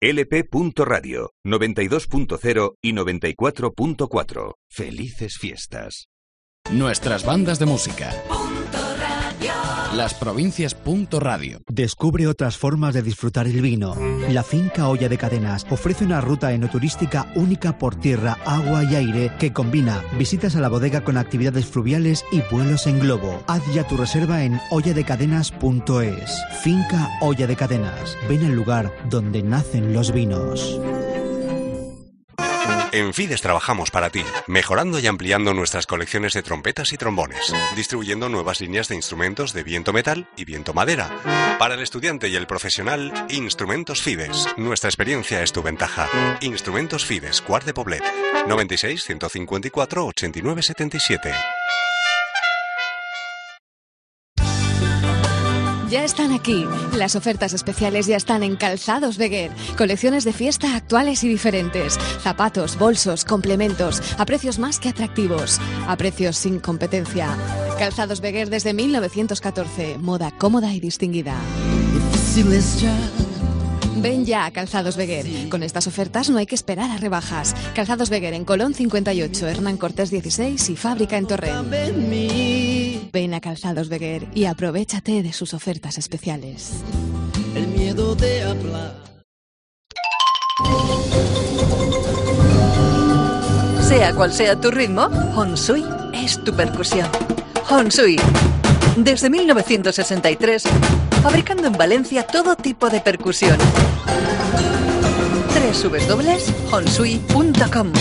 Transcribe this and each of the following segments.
lp.radio 92.0 y 94.4. Felices fiestas. Nuestras bandas de música. Las provincias. Punto radio. Descubre otras formas de disfrutar el vino. La finca Olla de Cadenas ofrece una ruta enoturística única por tierra, agua y aire que combina visitas a la bodega con actividades fluviales y vuelos en globo. Haz ya tu reserva en olladecadenas.es. Finca Olla de Cadenas. Ven al lugar donde nacen los vinos. En Fides trabajamos para ti, mejorando y ampliando nuestras colecciones de trompetas y trombones, distribuyendo nuevas líneas de instrumentos de viento metal y viento madera. Para el estudiante y el profesional, Instrumentos Fides. Nuestra experiencia es tu ventaja. Instrumentos Fides, Cuart de Poblet, 96 154 89 77. Ya están aquí. Las ofertas especiales ya están en Calzados Beguer. Colecciones de fiesta actuales y diferentes. Zapatos, bolsos, complementos, a precios más que atractivos. A precios sin competencia. Calzados Beguer desde 1914. Moda cómoda y distinguida. Ven ya a Calzados Beguer. Con estas ofertas no hay que esperar a rebajas. Calzados Beguer en Colón 58, Hernán Cortés 16 y Fábrica en Torrent. Ven a Calzados Beguer y aprovechate de sus ofertas especiales. El miedo de hablar. Sea cual sea tu ritmo, Honsui es tu percusión. Honsui. Desde 1963, fabricando en Valencia todo tipo de percusión. www.honsui.com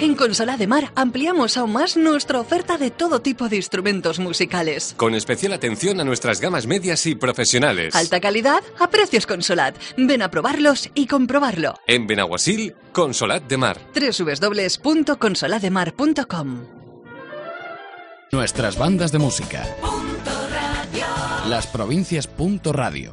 En Consola de Mar ampliamos aún más nuestra oferta de todo tipo de instrumentos musicales. Con especial atención a nuestras gamas medias y profesionales. Alta calidad a precios Consolat. Ven a probarlos y comprobarlo. En Benaguasil, Consolat de Mar. www.consolademar.com Nuestras bandas de música. Las provincias. Punto radio.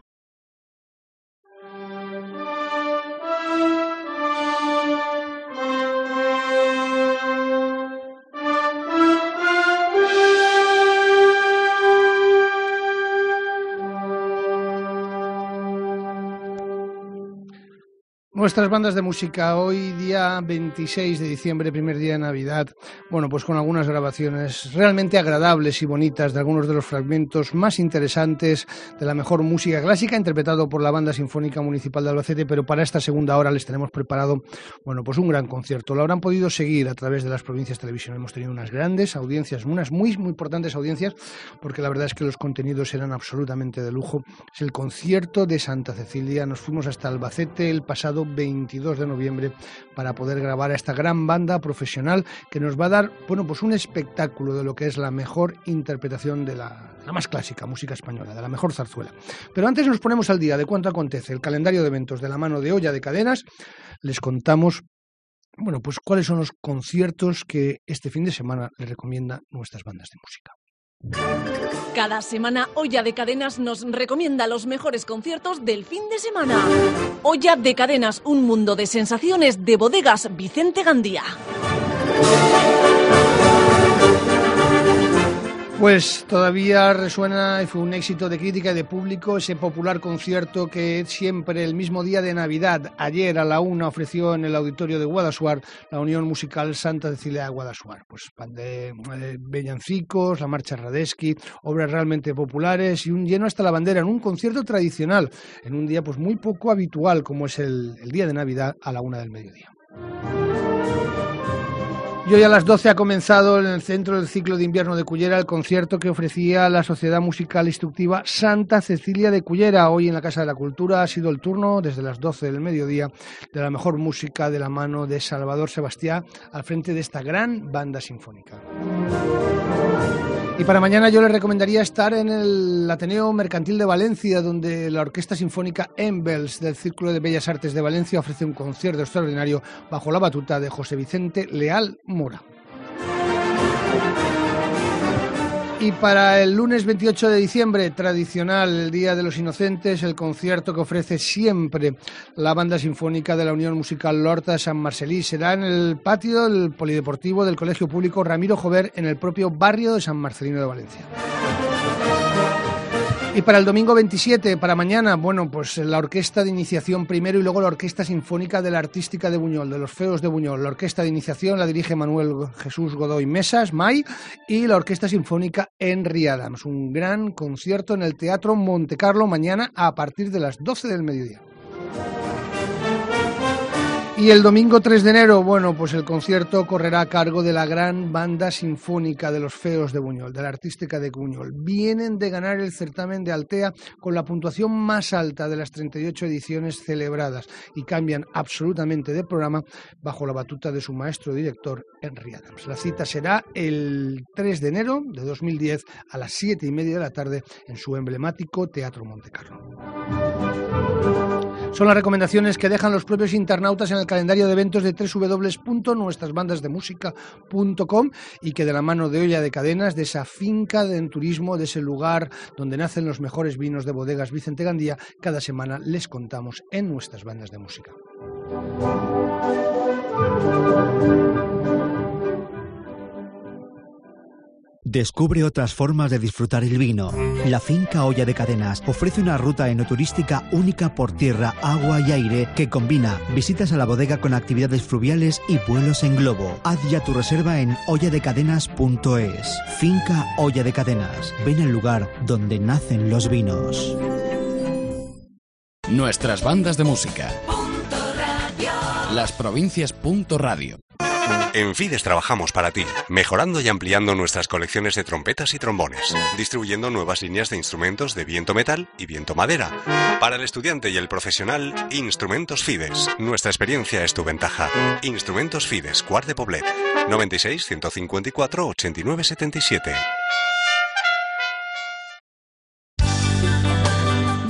Nuestras bandas de música hoy día 26 de diciembre, primer día de Navidad, bueno, pues con algunas grabaciones realmente agradables y bonitas de algunos de los fragmentos más interesantes de la mejor música clásica interpretado por la Banda Sinfónica Municipal de Albacete, pero para esta segunda hora les tenemos preparado, bueno, pues un gran concierto. Lo habrán podido seguir a través de las provincias de televisión. Hemos tenido unas grandes audiencias, unas muy muy importantes audiencias, porque la verdad es que los contenidos eran absolutamente de lujo. Es el concierto de Santa Cecilia. Nos fuimos hasta Albacete el pasado 22 de noviembre para poder grabar a esta gran banda profesional que nos va a dar, bueno, pues un espectáculo de lo que es la mejor interpretación de la, la más clásica música española, de la mejor zarzuela. Pero antes nos ponemos al día de cuánto acontece el calendario de eventos de la mano de Olla de Cadenas. Les contamos bueno, pues cuáles son los conciertos que este fin de semana les recomiendan nuestras bandas de música. Cada semana Olla de Cadenas nos recomienda los mejores conciertos del fin de semana. Olla de Cadenas, un mundo de sensaciones de bodegas Vicente Gandía. Pues todavía resuena y fue un éxito de crítica y de público ese popular concierto que siempre el mismo día de Navidad, ayer a la una, ofreció en el auditorio de Guadasuar la Unión Musical Santa Cecilia de Guadasuar. Pues de, eh, Bellancicos, la Marcha Radesky, obras realmente populares y un lleno hasta la bandera en un concierto tradicional, en un día pues muy poco habitual como es el, el día de Navidad a la una del mediodía. Y hoy a las 12 ha comenzado en el centro del ciclo de invierno de Cullera el concierto que ofrecía la Sociedad Musical Instructiva Santa Cecilia de Cullera. Hoy en la Casa de la Cultura ha sido el turno desde las 12 del mediodía de la mejor música de la mano de Salvador Sebastián al frente de esta gran banda sinfónica. Y para mañana yo les recomendaría estar en el Ateneo Mercantil de Valencia, donde la Orquesta Sinfónica Embels del Círculo de Bellas Artes de Valencia ofrece un concierto extraordinario bajo la batuta de José Vicente Leal Y para el lunes 28 de diciembre, tradicional, el Día de los Inocentes, el concierto que ofrece siempre la Banda Sinfónica de la Unión Musical Lorta San Marcelí será en el patio del Polideportivo del Colegio Público Ramiro Jover en el propio barrio de San Marcelino de Valencia. Y para el domingo 27, para mañana, bueno, pues la Orquesta de Iniciación primero y luego la Orquesta Sinfónica de la Artística de Buñol, de los Feos de Buñol. La Orquesta de Iniciación la dirige Manuel Jesús Godoy Mesas, May, y la Orquesta Sinfónica Henry Adams. Un gran concierto en el Teatro Montecarlo mañana a partir de las 12 del mediodía. Y el domingo 3 de enero, bueno, pues el concierto correrá a cargo de la gran banda sinfónica de los Feos de Buñol, de la Artística de Buñol. Vienen de ganar el certamen de Altea con la puntuación más alta de las 38 ediciones celebradas y cambian absolutamente de programa bajo la batuta de su maestro director, Henry Adams. La cita será el 3 de enero de 2010 a las 7 y media de la tarde en su emblemático Teatro Montecarlo. Son las recomendaciones que dejan los propios internautas en el calendario de eventos de www.nuestrasbandasdemusica.com y que de la mano de Olla de Cadenas, de esa finca de turismo, de ese lugar donde nacen los mejores vinos de bodegas Vicente Gandía, cada semana les contamos en nuestras bandas de música. Descubre otras formas de disfrutar el vino. La finca Olla de Cadenas ofrece una ruta enoturística única por tierra, agua y aire que combina visitas a la bodega con actividades fluviales y vuelos en globo. Haz ya tu reserva en olladecadenas.es. Finca Olla de Cadenas. Ven al lugar donde nacen los vinos. Nuestras bandas de música. Las provincias. Radio. En Fides trabajamos para ti, mejorando y ampliando nuestras colecciones de trompetas y trombones, distribuyendo nuevas líneas de instrumentos de viento metal y viento madera. Para el estudiante y el profesional, Instrumentos Fides. Nuestra experiencia es tu ventaja. Instrumentos Fides, Cuart de Poblet. 96 154 89 77.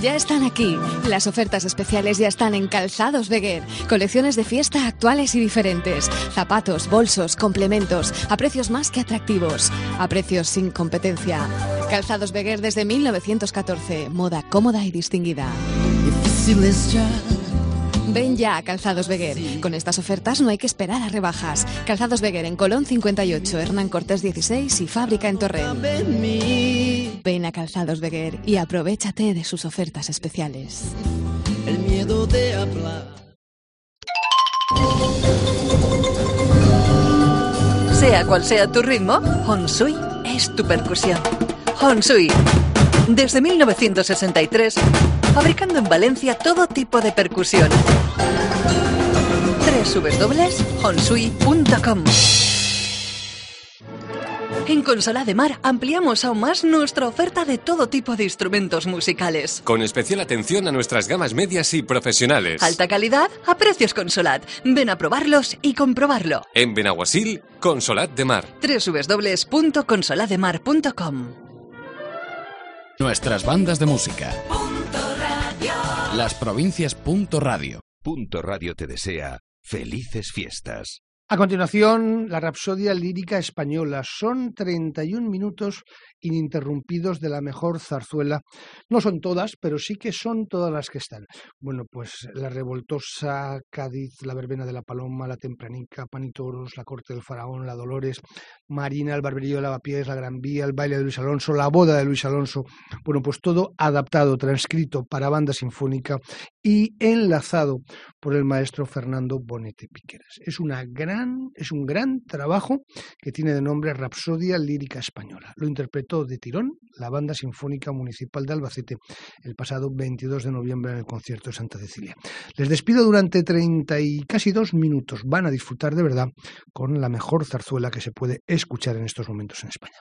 Ya están aquí. Las ofertas especiales ya están en Calzados Beguer. Colecciones de fiesta actuales y diferentes. Zapatos, bolsos, complementos, a precios más que atractivos. A precios sin competencia. Calzados Beguer desde 1914. Moda cómoda y distinguida. Ven ya a Calzados Beguer. Con estas ofertas no hay que esperar a rebajas. Calzados Beguer en Colón 58, Hernán Cortés 16 y Fábrica en Torrent. Ven a Calzados Beguer y aprovechate de sus ofertas especiales. El miedo de hablar. Sea cual sea tu ritmo, Honsui es tu percusión. Honsui. Desde 1963, fabricando en Valencia todo tipo de percusión. www.honsui.com En Consola de Mar ampliamos aún más nuestra oferta de todo tipo de instrumentos musicales. Con especial atención a nuestras gamas medias y profesionales. Alta calidad a precios Consolat. Ven a probarlos y comprobarlo. En Benaguasil, Consolat de Mar. www.consolademar.com Nuestras bandas de música. Provincias. Radio. Punto Radio te desea felices fiestas. A continuación, la Rapsodia Lírica Española. Son 31 minutos ininterrumpidos de la mejor zarzuela. No son todas, pero sí que son todas las que están. Bueno, pues La Revoltosa, Cádiz, La Verbena de la Paloma, La Tempranica, Panitoros, La Corte del Faraón, La Dolores, Marina, El Barberío de Lavapiés, La Gran Vía, El Baile de Luis Alonso, La Boda de Luis Alonso. Bueno, pues todo adaptado, transcrito para banda sinfónica y enlazado por el maestro Fernando Bonetti Piqueras. Es, una gran, es un gran trabajo que tiene de nombre Rapsodia Lírica Española. Lo de tirón la Banda Sinfónica Municipal de Albacete el pasado 22 de noviembre en el concierto de Santa Cecilia. Les despido durante 30 y casi dos minutos. Van a disfrutar de verdad con la mejor zarzuela que se puede escuchar en estos momentos en España.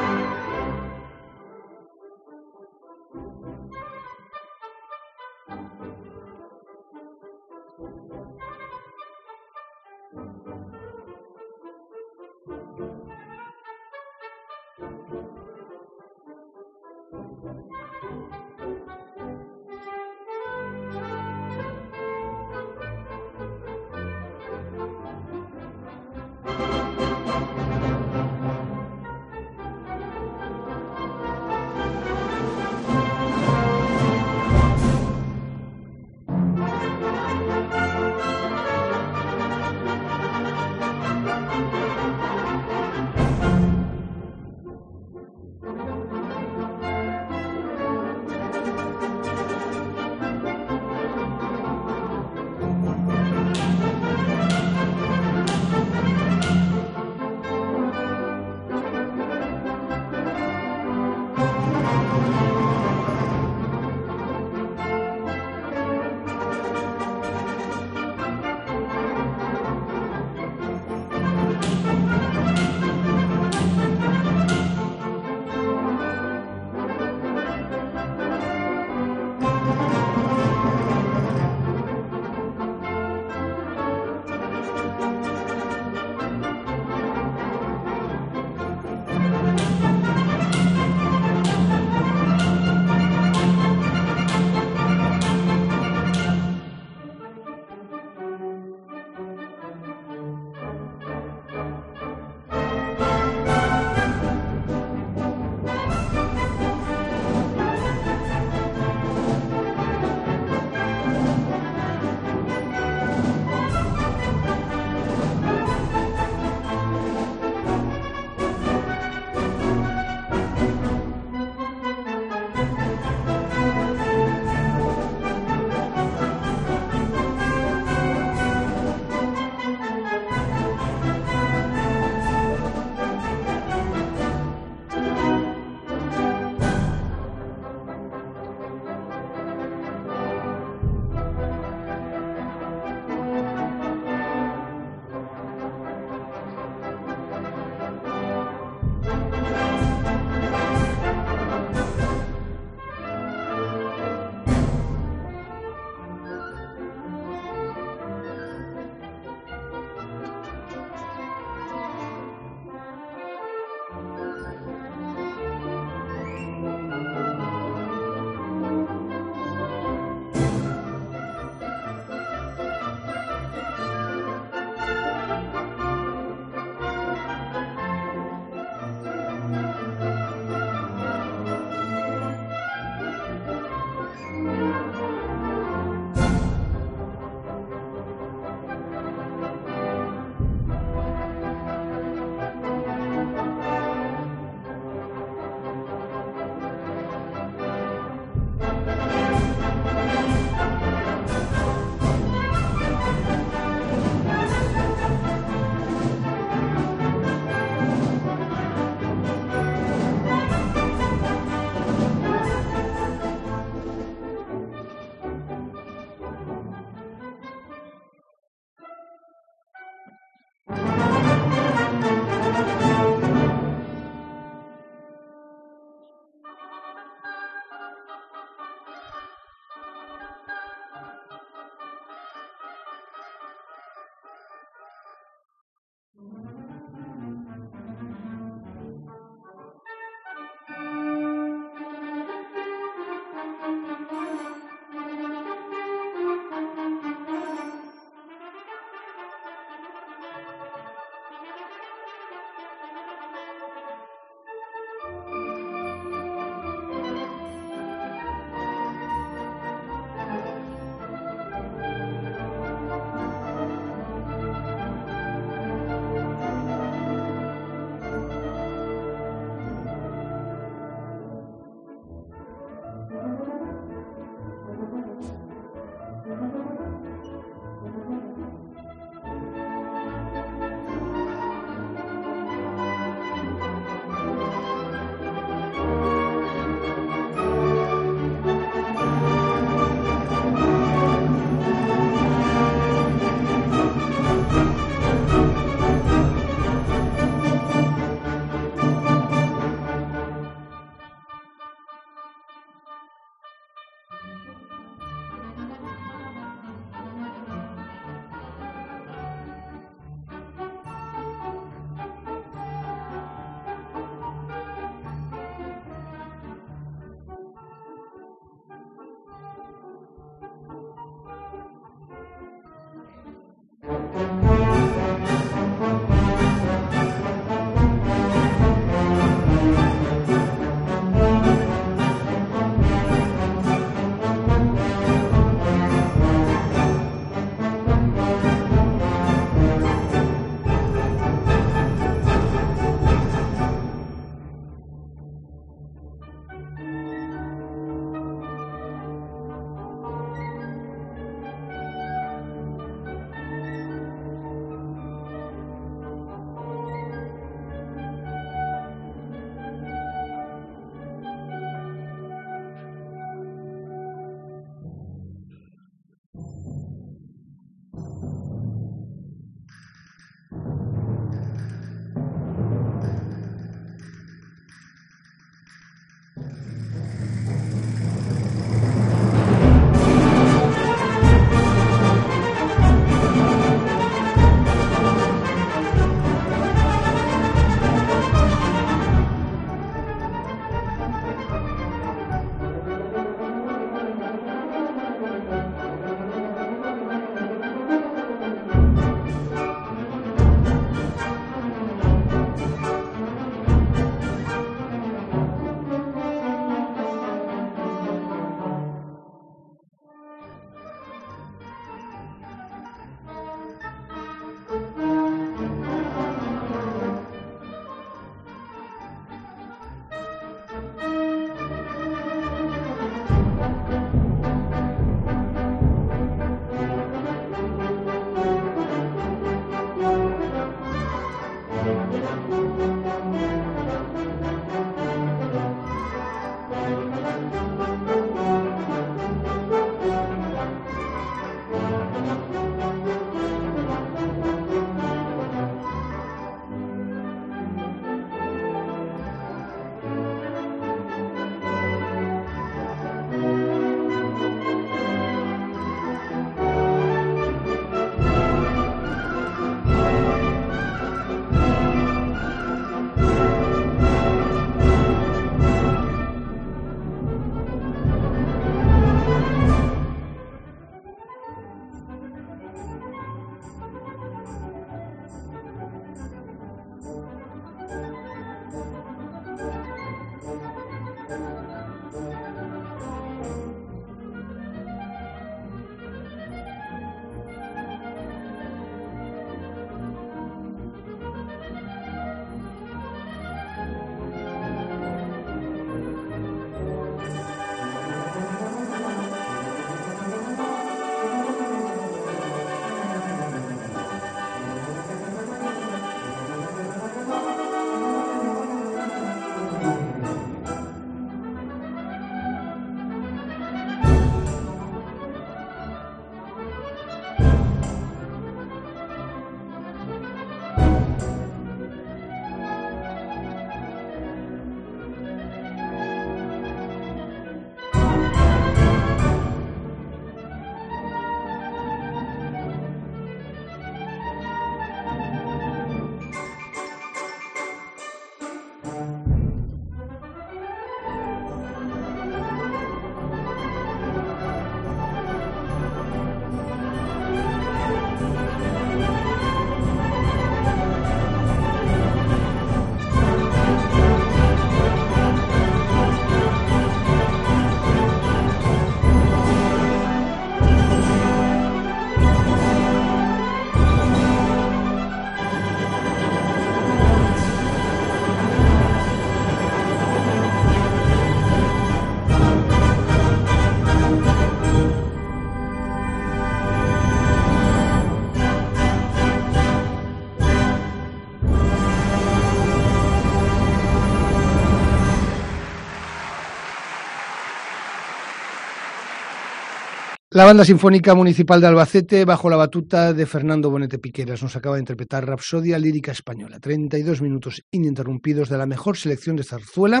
La Banda Sinfónica Municipal de Albacete, bajo la batuta de Fernando Bonete Piqueras, nos acaba de interpretar Rapsodia Lírica Española. 32 minutos ininterrumpidos de la mejor selección de zarzuela,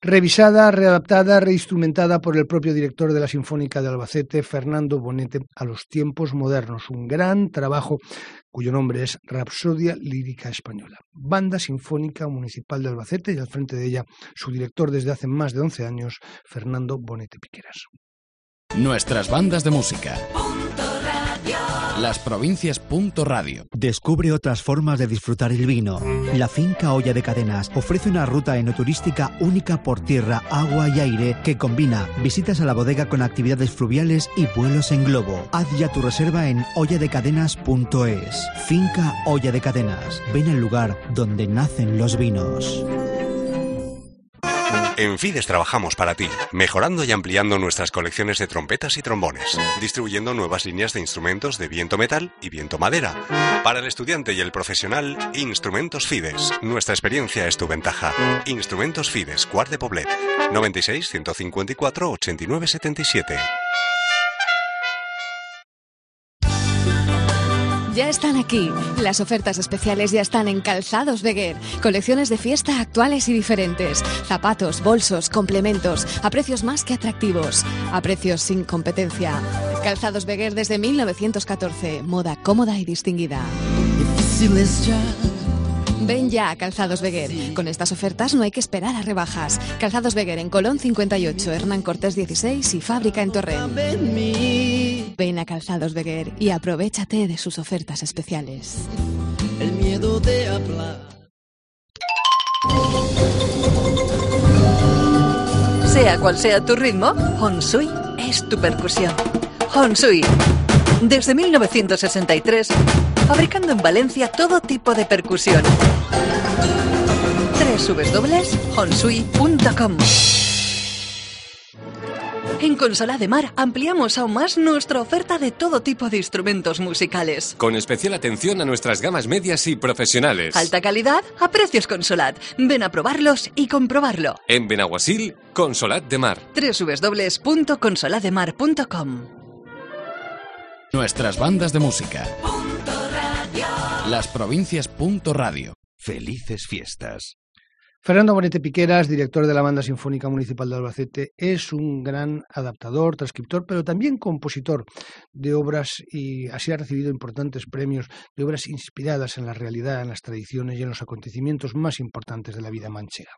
revisada, readaptada, reinstrumentada por el propio director de la Sinfónica de Albacete, Fernando Bonete, a los tiempos modernos. Un gran trabajo cuyo nombre es Rapsodia Lírica Española. Banda Sinfónica Municipal de Albacete y al frente de ella su director desde hace más de 11 años, Fernando Bonete Piqueras. Nuestras bandas de música. Las provincias. Radio. Descubre otras formas de disfrutar el vino. La finca Olla de Cadenas ofrece una ruta enoturística única por tierra, agua y aire que combina visitas a la bodega con actividades fluviales y vuelos en globo. Haz ya tu reserva en olladecadenas.es. Finca Olla de Cadenas. Ven al lugar donde nacen los vinos. En Fides trabajamos para ti, mejorando y ampliando nuestras colecciones de trompetas y trombones, distribuyendo nuevas líneas de instrumentos de viento metal y viento madera. Para el estudiante y el profesional, Instrumentos Fides. Nuestra experiencia es tu ventaja. Instrumentos Fides, Cuart de Poblet, 96 154 89 77. Ya están aquí. Las ofertas especiales ya están en Calzados Beguer. Colecciones de fiesta actuales y diferentes. Zapatos, bolsos, complementos, a precios más que atractivos. A precios sin competencia. Calzados Beguer desde 1914. Moda cómoda y distinguida. Ven ya a Calzados Beguer. Con estas ofertas no hay que esperar a rebajas. Calzados Beguer en Colón 58, Hernán Cortés 16 y Fábrica en Torrent. Ven a Calzados Beguer y aprovechate de sus ofertas especiales. El miedo de hablar. Sea cual sea tu ritmo, Honsui es tu percusión. Honsui. Desde 1963 fabricando en Valencia todo tipo de percusión. www.honsui.com en Consola de Mar ampliamos aún más nuestra oferta de todo tipo de instrumentos musicales. Con especial atención a nuestras gamas medias y profesionales. Alta calidad a precios Consolat. Ven a probarlos y comprobarlo. En Benaguasil, Consolat de Mar. www.consolademar.com Nuestras bandas de música. Las provincias. Radio. Felices fiestas. Fernando Bonete Piqueras, director de la Banda Sinfónica Municipal de Albacete, es un gran adaptador, transcriptor, pero también compositor de obras y así ha recibido importantes premios de obras inspiradas en la realidad, en las tradiciones y en los acontecimientos más importantes de la vida manchega.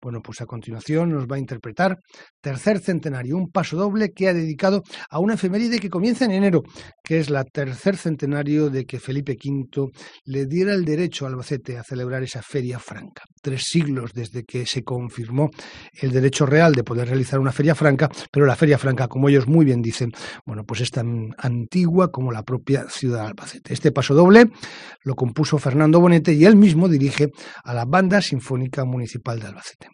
Bueno, pues a continuación nos va a interpretar Tercer Centenario, un paso doble que ha dedicado a una efeméride que comienza en enero, que es la tercer centenario de que Felipe V le diera el derecho a Albacete a celebrar esa feria franca. Tres siglos desde que se confirmó el derecho real de poder realizar una feria franca, pero la feria franca, como ellos muy bien dicen, bueno, pues es tan antigua como la propia ciudad de Albacete. Este paso doble lo compuso Fernando Bonete y él mismo dirige a la Banda Sinfónica Municipal de Albacete.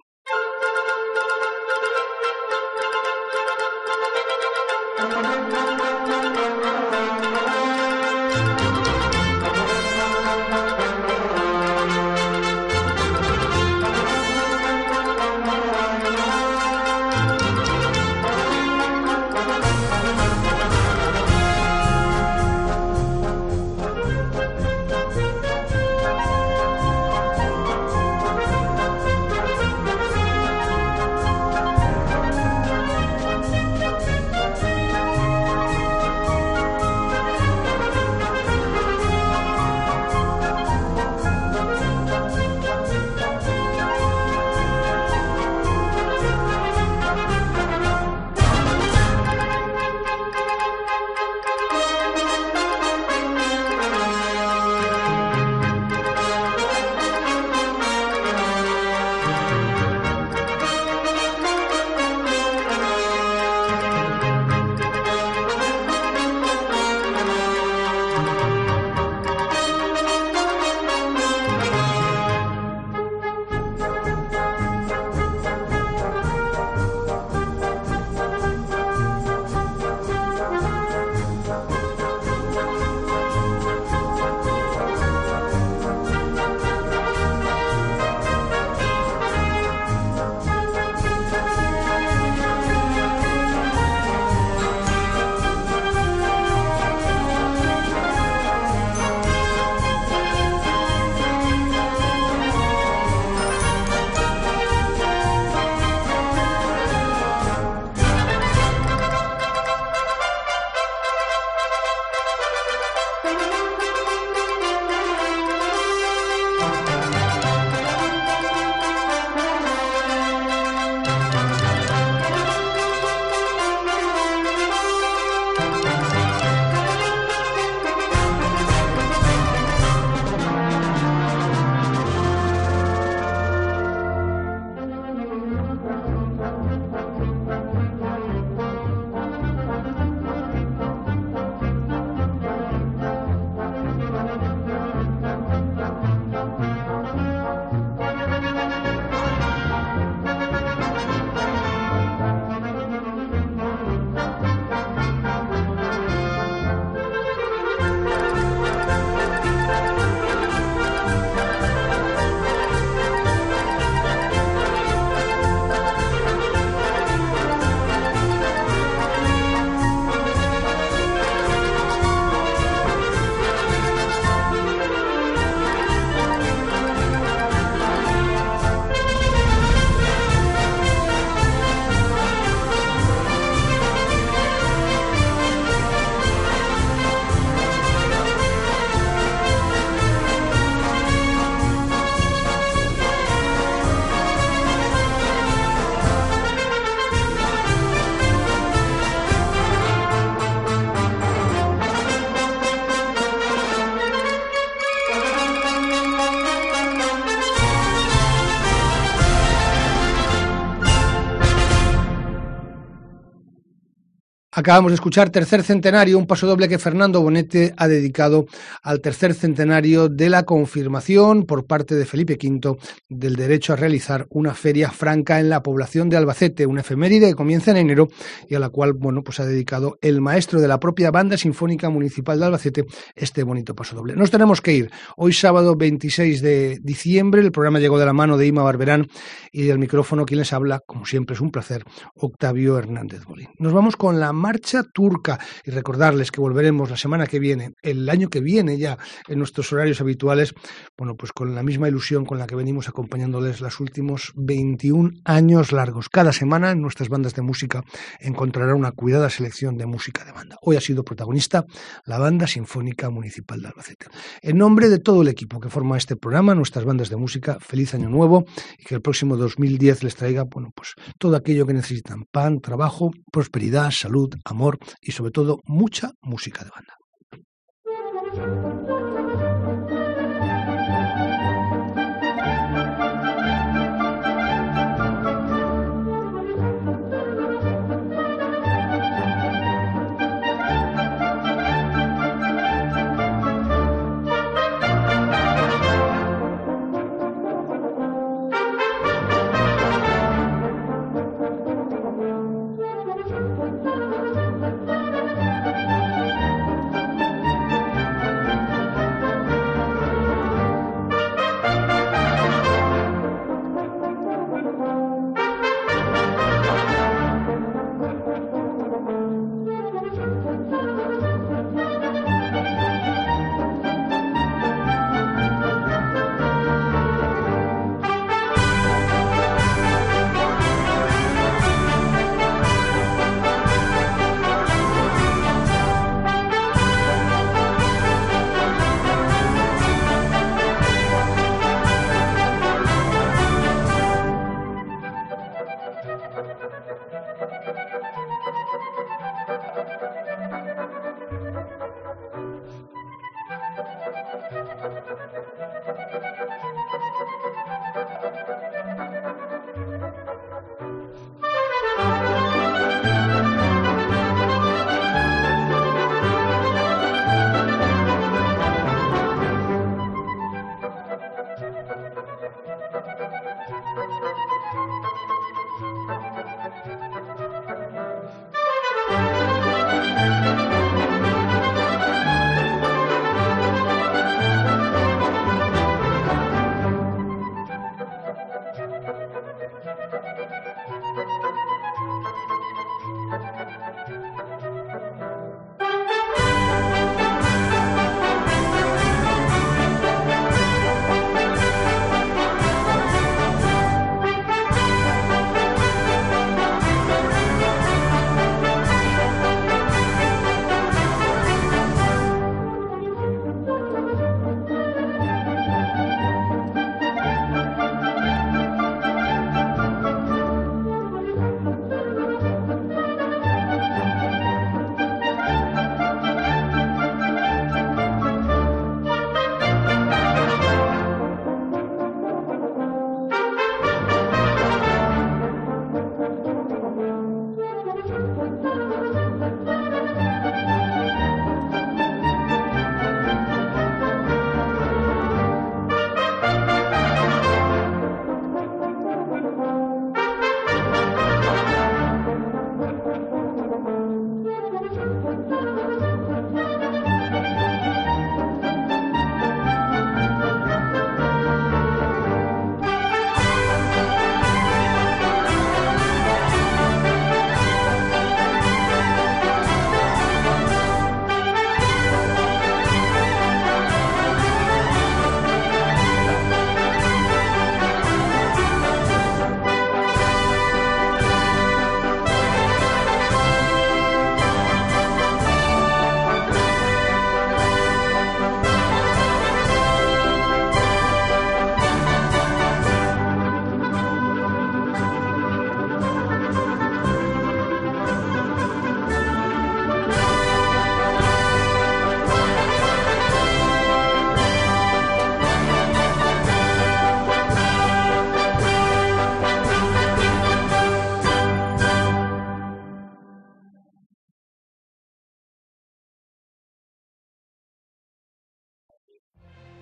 Acabamos de escuchar Tercer Centenario, un paso doble que Fernando Bonete ha dedicado al tercer centenario de la confirmación por parte de Felipe V del derecho a realizar una feria franca en la población de Albacete, una efeméride que comienza en enero y a la cual bueno, pues ha dedicado el maestro de la propia Banda Sinfónica Municipal de Albacete este bonito paso doble. Nos tenemos que ir. Hoy sábado 26 de diciembre, el programa llegó de la mano de Ima Barberán y del micrófono quien les habla, como siempre es un placer, Octavio Hernández Bolín. Nos vamos con la marcha turca y recordarles que volveremos la semana que viene, el año que viene ya en nuestros horarios habituales, bueno, pues con la misma ilusión con la que venimos acompañándoles los últimos 21 años largos. Cada semana en nuestras bandas de música encontrará una cuidada selección de música de banda. Hoy ha sido protagonista la Banda Sinfónica Municipal de Albacete. En nombre de todo el equipo que forma este programa, nuestras bandas de música, feliz año nuevo y que el próximo 2010 les traiga, bueno, pues todo aquello que necesitan, pan, trabajo, prosperidad, salud, amor y sobre todo mucha música de banda.